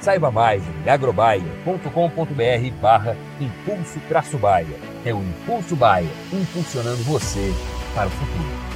Saiba mais em agrobaia.com.br barra Impulso Traço Baia. É o Impulso Baia, impulsionando você para o futuro.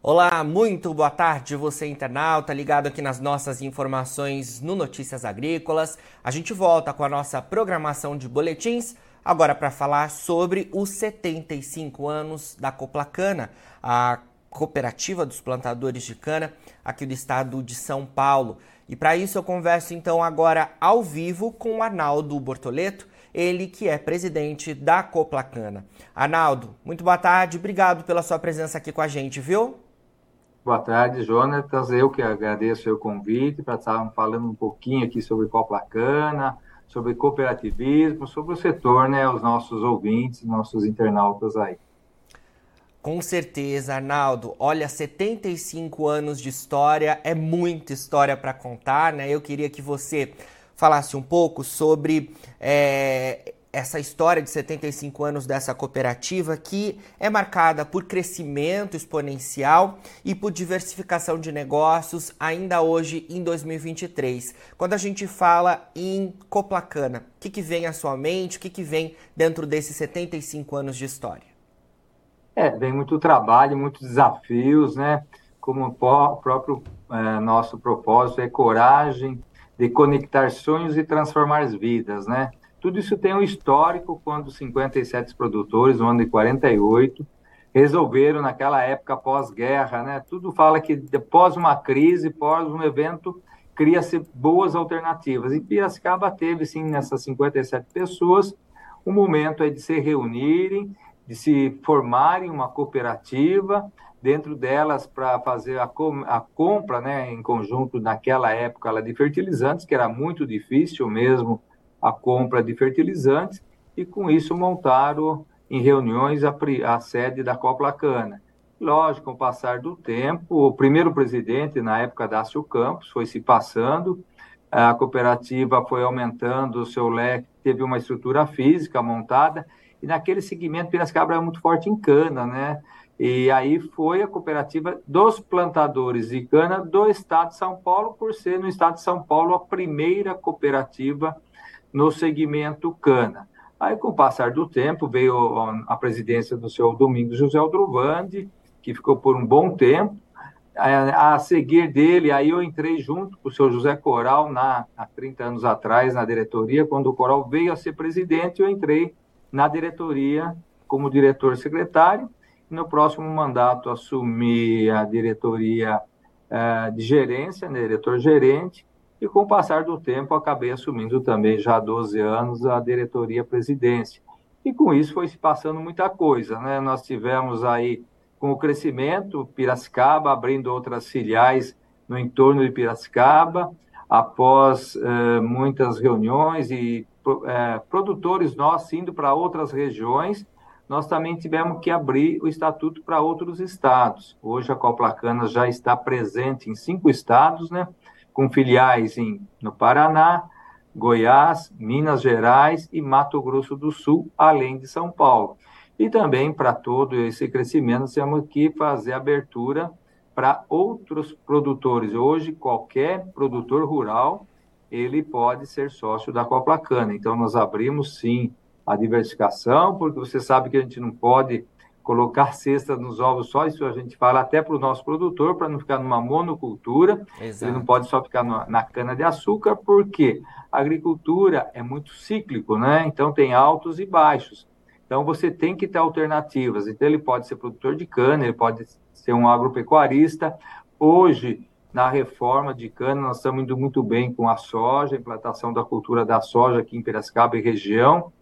Olá, muito boa tarde, você internauta, ligado aqui nas nossas informações no Notícias Agrícolas. A gente volta com a nossa programação de boletins, agora para falar sobre os 75 anos da Coplacana, a cooperativa dos plantadores de cana aqui do estado de São Paulo. E para isso eu converso então agora ao vivo com o Arnaldo Bortoleto, ele que é presidente da Coplacana. Arnaldo, muito boa tarde, obrigado pela sua presença aqui com a gente, viu? Boa tarde, Jonatas. Eu que agradeço o convite para estar falando um pouquinho aqui sobre Coplacana, sobre cooperativismo, sobre o setor, né, os nossos ouvintes, nossos internautas aí. Com certeza, Arnaldo. Olha, 75 anos de história, é muita história para contar, né? Eu queria que você falasse um pouco sobre é, essa história de 75 anos dessa cooperativa que é marcada por crescimento exponencial e por diversificação de negócios ainda hoje em 2023. Quando a gente fala em Coplacana, o que, que vem à sua mente, o que, que vem dentro desses 75 anos de história? É, vem muito trabalho, muitos desafios, né? Como o próprio é, nosso propósito é coragem de conectar sonhos e transformar vidas, né? Tudo isso tem um histórico quando 57 produtores, no ano de 48, resolveram naquela época pós-guerra, né? Tudo fala que após uma crise, após um evento, cria-se boas alternativas. E Piracicaba teve, sim, nessas 57 pessoas, um momento aí de se reunirem, de se formarem uma cooperativa, dentro delas para fazer a, com, a, compra, né, em conjunto naquela época de fertilizantes, que era muito difícil mesmo a compra de fertilizantes e, com isso, montaram em reuniões a, a sede da Coplacana. Lógico, com o passar do tempo, o primeiro presidente, na época, Dácio Campos, foi se passando, a cooperativa foi aumentando o seu leque, teve uma estrutura física montada, e naquele segmento Piracicaba era muito forte em cana, né? E aí foi a cooperativa dos plantadores de cana do estado de São Paulo, por ser no estado de São Paulo a primeira cooperativa no segmento cana. Aí, com o passar do tempo, veio a presidência do senhor Domingos José Aldrovandi, que ficou por um bom tempo. A, seguir dele, aí eu entrei junto com o senhor José Coral, na, há 30 anos atrás, na diretoria. Quando o Coral veio a ser presidente, eu entrei na diretoria como diretor-secretário. No próximo mandato, assumi a diretoria uh, de gerência, né, diretor-gerente, e com o passar do tempo acabei assumindo também já há 12 anos a diretoria presidência. E com isso foi se passando muita coisa, né? Nós tivemos aí com o crescimento Piracicaba abrindo outras filiais no entorno de Piracicaba, após eh, muitas reuniões e eh, produtores nossos indo para outras regiões, nós também tivemos que abrir o estatuto para outros estados. Hoje a Coplacana já está presente em cinco estados, né? Com filiais em, no Paraná, Goiás, Minas Gerais e Mato Grosso do Sul, além de São Paulo. E também, para todo esse crescimento, temos que fazer abertura para outros produtores. Hoje, qualquer produtor rural, ele pode ser sócio da Coplacana. Então, nós abrimos, sim, a diversificação, porque você sabe que a gente não pode colocar cesta nos ovos só, isso a gente fala até para o nosso produtor, para não ficar numa monocultura, Exato. ele não pode só ficar na, na cana-de-açúcar, porque a agricultura é muito cíclico, né? Então tem altos e baixos. Então você tem que ter alternativas. Então ele pode ser produtor de cana, ele pode ser um agropecuarista. Hoje, na reforma de cana, nós estamos indo muito bem com a soja, a implantação da cultura da soja aqui em Piracicaba e região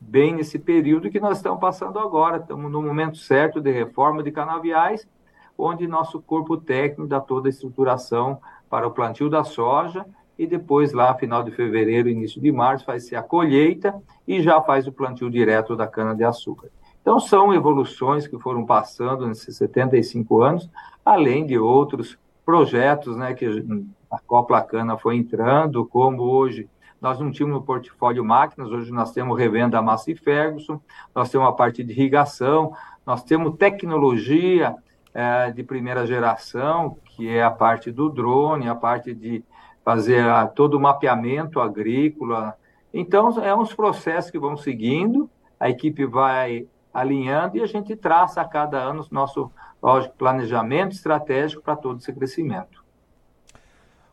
bem nesse período que nós estamos passando agora. Estamos no momento certo de reforma de canaviais, onde nosso corpo técnico dá toda a estruturação para o plantio da soja e depois lá, final de fevereiro, início de março, vai ser a colheita e já faz o plantio direto da cana-de-açúcar. Então, são evoluções que foram passando nesses 75 anos, além de outros projetos né, que a Copla Cana foi entrando, como hoje nós não tínhamos no portfólio máquinas, hoje nós temos revenda Massa e Ferguson, nós temos a parte de irrigação, nós temos tecnologia é, de primeira geração, que é a parte do drone, a parte de fazer a, todo o mapeamento agrícola. Então, é uns processos que vão seguindo, a equipe vai alinhando e a gente traça a cada ano o nosso, lógico, planejamento estratégico para todo esse crescimento.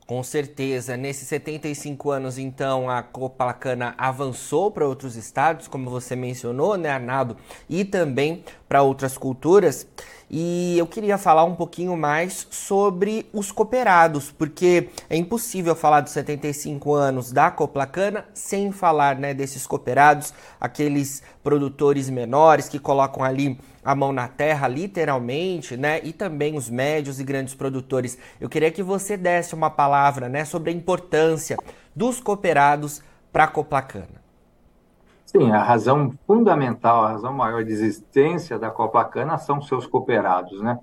Com certeza. Nesses 75 anos, então, a Copacabana avançou para outros estados, como você mencionou, né, Arnaldo? E também para outras culturas. E eu queria falar um pouquinho mais sobre os cooperados, porque é impossível falar dos 75 anos da Coplacana sem falar né, desses cooperados, aqueles produtores menores que colocam ali a mão na terra, literalmente, né? E também os médios e grandes produtores. Eu queria que você desse uma palavra, né, sobre a importância dos cooperados para a Coplacana. Sim, a razão fundamental, a razão maior de existência da Coplacana são seus cooperados, né?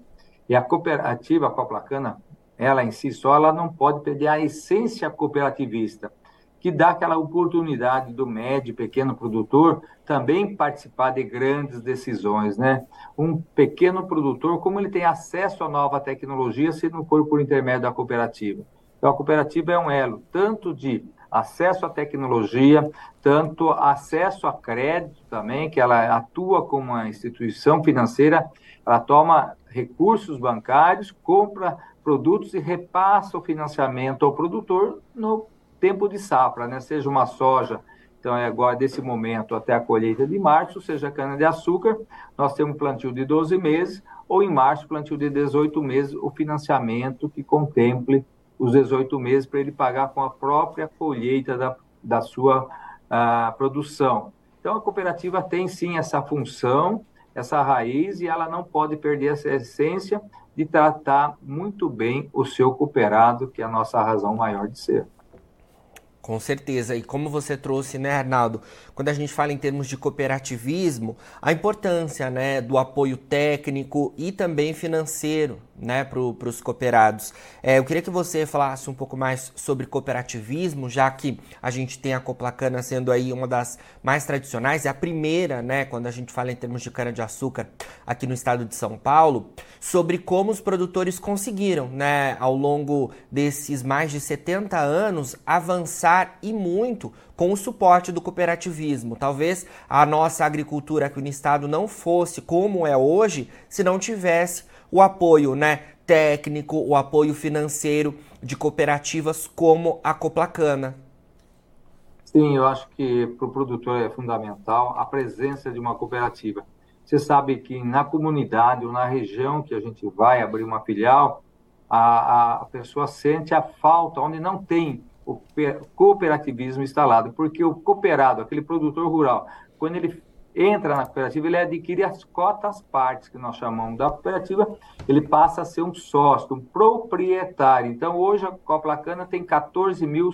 E a cooperativa a Coplacana, ela em si só, ela não pode perder a essência cooperativista que dá aquela oportunidade do médio, pequeno produtor também participar de grandes decisões, né? Um pequeno produtor, como ele tem acesso à nova tecnologia se não for por intermédio da cooperativa? Então, a cooperativa é um elo tanto de acesso à tecnologia, tanto acesso a crédito também, que ela atua como uma instituição financeira, ela toma recursos bancários, compra produtos e repassa o financiamento ao produtor no tempo de safra, né? Seja uma soja, então é agora desse momento até a colheita de março, seja cana-de-açúcar, nós temos plantio de 12 meses, ou em março, plantio de 18 meses, o financiamento que contemple os 18 meses para ele pagar com a própria colheita da, da sua uh, produção. Então, a cooperativa tem sim essa função, essa raiz, e ela não pode perder essa essência de tratar muito bem o seu cooperado, que é a nossa razão maior de ser. Com certeza. E como você trouxe, né, Arnaldo, quando a gente fala em termos de cooperativismo, a importância, né, do apoio técnico e também financeiro, né, para os cooperados. É, eu queria que você falasse um pouco mais sobre cooperativismo, já que a gente tem a Coplacana sendo aí uma das mais tradicionais, é a primeira, né, quando a gente fala em termos de cana-de-açúcar aqui no estado de São Paulo, sobre como os produtores conseguiram, né, ao longo desses mais de 70 anos, avançar e muito com o suporte do cooperativismo. Talvez a nossa agricultura aqui no estado não fosse como é hoje se não tivesse o apoio né, técnico, o apoio financeiro de cooperativas como a Coplacana. Sim, eu acho que para o produtor é fundamental a presença de uma cooperativa. Você sabe que na comunidade ou na região que a gente vai abrir uma filial, a, a pessoa sente a falta onde não tem o cooperativismo instalado, porque o cooperado, aquele produtor rural, quando ele entra na cooperativa, ele adquire as cotas partes, que nós chamamos da cooperativa, ele passa a ser um sócio, um proprietário. Então, hoje a Coplacana tem 14 mil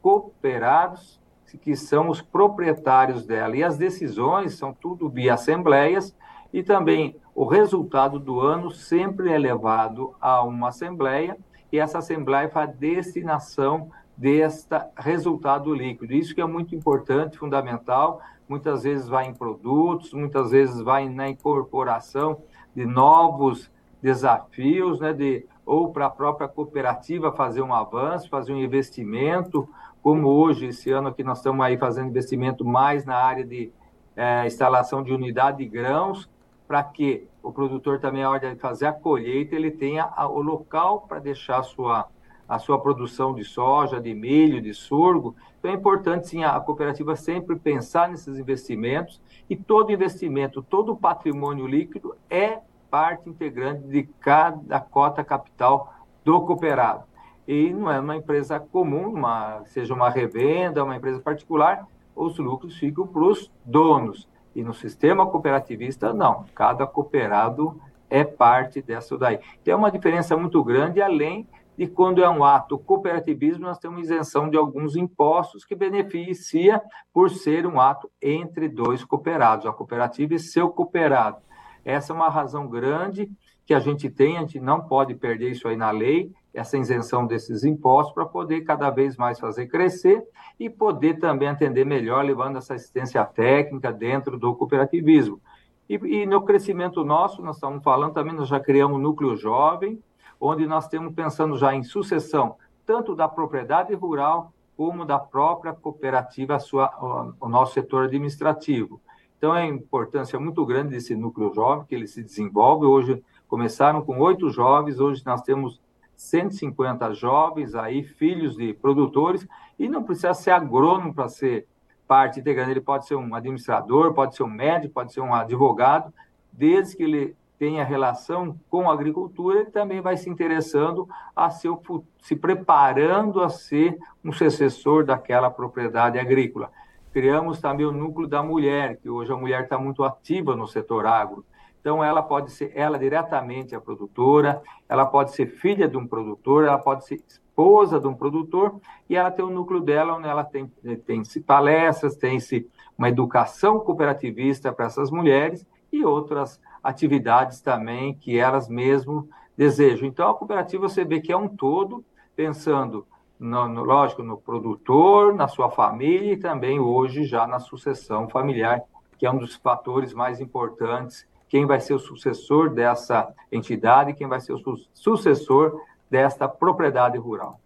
cooperados, que são os proprietários dela. E as decisões são tudo via assembleias, e também o resultado do ano sempre é levado a uma assembleia, e essa assembleia faz a destinação deste resultado líquido. Isso que é muito importante, fundamental, muitas vezes vai em produtos, muitas vezes vai na incorporação de novos desafios, né, de, ou para a própria cooperativa fazer um avanço, fazer um investimento, como hoje, esse ano que nós estamos aí fazendo investimento mais na área de é, instalação de unidade de grãos, para que o produtor também, a hora de fazer a colheita, ele tenha o local para deixar a sua, a sua produção de soja, de milho, de sorgo. Então é importante, sim, a cooperativa sempre pensar nesses investimentos e todo investimento, todo patrimônio líquido é parte integrante de cada cota capital do cooperado. E não é uma empresa comum, uma, seja uma revenda, uma empresa particular, os lucros ficam para os donos. E no sistema cooperativista, não. Cada cooperado é parte dessa daí. Tem uma diferença muito grande, além de quando é um ato cooperativismo, nós temos isenção de alguns impostos que beneficia por ser um ato entre dois cooperados, a cooperativa e seu cooperado. Essa é uma razão grande que a gente tem, a gente não pode perder isso aí na lei, essa isenção desses impostos para poder cada vez mais fazer crescer e poder também atender melhor, levando essa assistência técnica dentro do cooperativismo. E, e no crescimento nosso, nós estamos falando também, nós já criamos um núcleo jovem, onde nós estamos pensando já em sucessão, tanto da propriedade rural como da própria cooperativa, sua, o nosso setor administrativo. Então, é importância muito grande desse núcleo jovem, que ele se desenvolve. Hoje, começaram com oito jovens, hoje nós temos 150 jovens aí, filhos de produtores, e não precisa ser agrônomo para ser parte integrante. Ele pode ser um administrador, pode ser um médico, pode ser um advogado, desde que ele tenha relação com a agricultura, ele também vai se interessando a ser, se preparando a ser um sucessor daquela propriedade agrícola. Criamos também o núcleo da mulher, que hoje a mulher está muito ativa no setor agro. Então, ela pode ser ela diretamente a produtora, ela pode ser filha de um produtor, ela pode ser esposa de um produtor, e ela tem o núcleo dela, onde ela tem, tem palestras, tem-se uma educação cooperativista para essas mulheres e outras atividades também que elas mesmo desejam. Então, a cooperativa você vê que é um todo, pensando, no, no, lógico, no produtor, na sua família e também hoje já na sucessão familiar, que é um dos fatores mais importantes quem vai ser o sucessor dessa entidade, quem vai ser o su sucessor desta propriedade rural.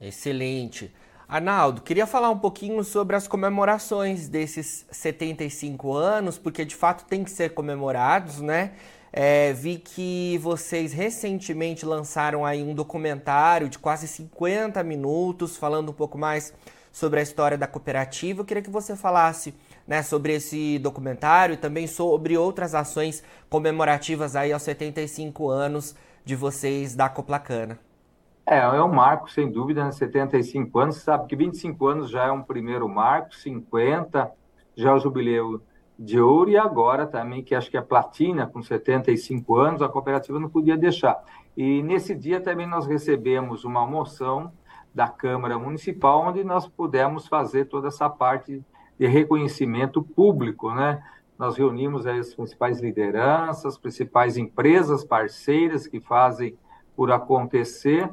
Excelente. Arnaldo, queria falar um pouquinho sobre as comemorações desses 75 anos, porque de fato tem que ser comemorados, né? É, vi que vocês recentemente lançaram aí um documentário de quase 50 minutos, falando um pouco mais sobre a história da cooperativa. Eu queria que você falasse né, sobre esse documentário e também sobre outras ações comemorativas aí aos 75 anos de vocês da Coplacana. É, é um marco, sem dúvida, né? 75 anos. Sabe que 25 anos já é um primeiro marco, 50 já é o jubileu de ouro e agora também, que acho que é platina, com 75 anos, a cooperativa não podia deixar. E nesse dia também nós recebemos uma moção da Câmara Municipal, onde nós pudemos fazer toda essa parte de reconhecimento público, né? Nós reunimos as principais lideranças, as principais empresas parceiras que fazem por acontecer,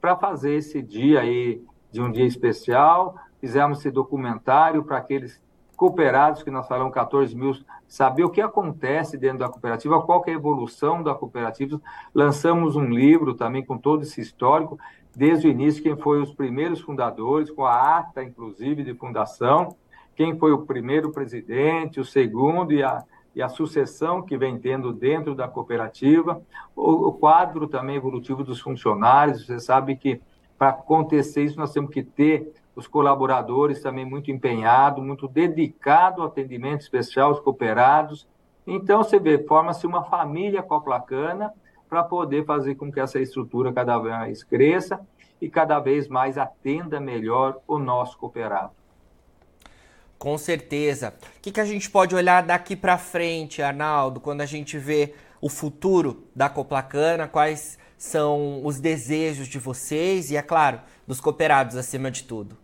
para fazer esse dia aí de um dia especial. Fizemos esse documentário para aqueles cooperados, que nós falamos 14 mil, saber o que acontece dentro da cooperativa, qual é a evolução da cooperativa. Lançamos um livro também com todo esse histórico, desde o início, quem foi os primeiros fundadores, com a ata, inclusive, de fundação quem foi o primeiro presidente, o segundo e a, e a sucessão que vem tendo dentro da cooperativa, o, o quadro também evolutivo dos funcionários. Você sabe que para acontecer isso nós temos que ter os colaboradores também muito empenhados, muito dedicados ao atendimento especial aos cooperados. Então, você vê, forma-se uma família coplacana para poder fazer com que essa estrutura cada vez mais cresça e cada vez mais atenda melhor o nosso cooperado. Com certeza. O que, que a gente pode olhar daqui para frente, Arnaldo, quando a gente vê o futuro da Coplacana? Quais são os desejos de vocês e, é claro, dos cooperados acima de tudo?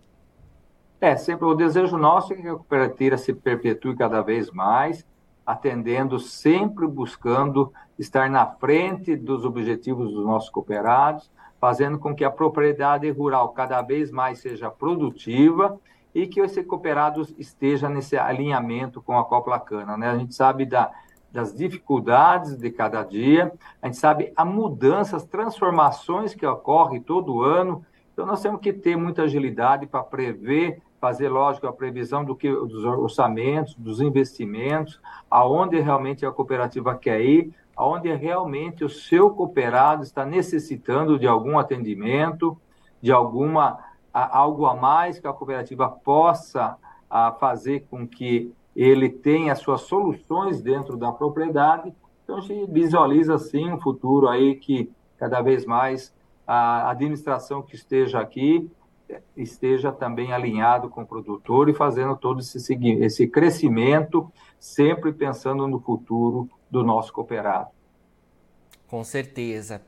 É, sempre o desejo nosso é que a cooperativa se perpetue cada vez mais, atendendo, sempre buscando estar na frente dos objetivos dos nossos cooperados, fazendo com que a propriedade rural cada vez mais seja produtiva e que esse cooperado esteja nesse alinhamento com a Copla Cana. Né? A gente sabe da, das dificuldades de cada dia, a gente sabe a mudança, as transformações que ocorrem todo ano, então nós temos que ter muita agilidade para prever, fazer, lógico, a previsão do que dos orçamentos, dos investimentos, aonde realmente a cooperativa quer ir, aonde realmente o seu cooperado está necessitando de algum atendimento, de alguma algo a mais que a cooperativa possa a, fazer com que ele tenha suas soluções dentro da propriedade. Então a gente visualiza assim um futuro aí que cada vez mais a administração que esteja aqui esteja também alinhado com o produtor e fazendo todo esse, esse crescimento, sempre pensando no futuro do nosso cooperado. Com certeza.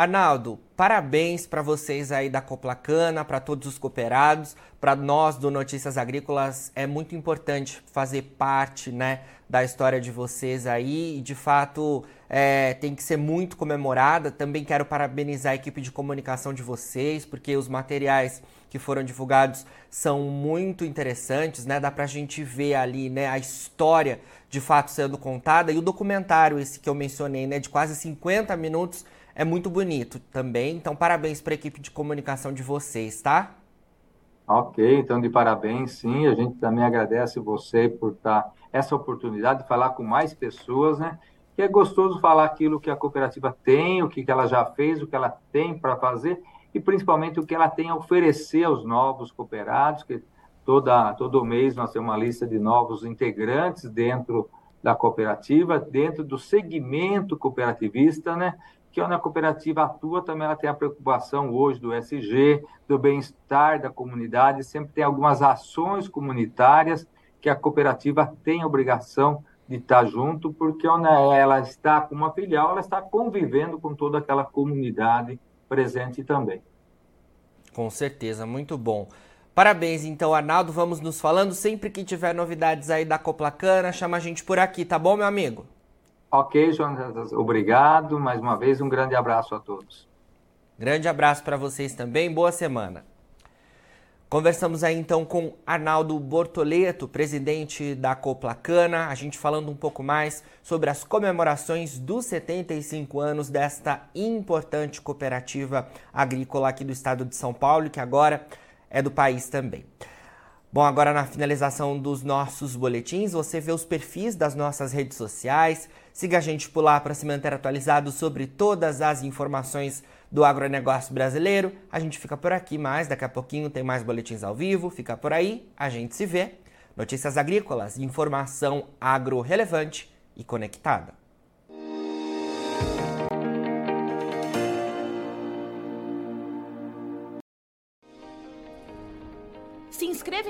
Arnaldo, parabéns para vocês aí da Coplacana, para todos os cooperados, para nós do Notícias Agrícolas é muito importante fazer parte, né, da história de vocês aí e de fato é, tem que ser muito comemorada. Também quero parabenizar a equipe de comunicação de vocês, porque os materiais que foram divulgados são muito interessantes, né? Dá pra gente ver ali, né, a história de fato sendo contada e o documentário esse que eu mencionei, né, de quase 50 minutos é muito bonito também. Então, parabéns para a equipe de comunicação de vocês, tá? Ok, então de parabéns, sim. A gente também agradece você por estar essa oportunidade de falar com mais pessoas, né? Que é gostoso falar aquilo que a cooperativa tem, o que ela já fez, o que ela tem para fazer e principalmente o que ela tem a oferecer aos novos cooperados, que toda, todo mês nós temos uma lista de novos integrantes dentro da cooperativa, dentro do segmento cooperativista, né? Que onde a cooperativa atua também ela tem a preocupação hoje do SG, do bem-estar da comunidade, sempre tem algumas ações comunitárias que a cooperativa tem a obrigação de estar junto, porque onde ela está com uma filial, ela está convivendo com toda aquela comunidade presente também. Com certeza, muito bom. Parabéns, então, Arnaldo. Vamos nos falando. Sempre que tiver novidades aí da Coplacana, chama a gente por aqui, tá bom, meu amigo? Ok, Jonas, obrigado. Mais uma vez, um grande abraço a todos. Grande abraço para vocês também. Boa semana. Conversamos aí então com Arnaldo Bortoleto, presidente da Coplacana, a gente falando um pouco mais sobre as comemorações dos 75 anos desta importante cooperativa agrícola aqui do estado de São Paulo, que agora é do país também. Bom, agora na finalização dos nossos boletins, você vê os perfis das nossas redes sociais. Siga a gente por lá para se manter atualizado sobre todas as informações do agronegócio brasileiro. A gente fica por aqui, mas daqui a pouquinho tem mais boletins ao vivo. Fica por aí, a gente se vê. Notícias agrícolas, informação agro relevante e conectada.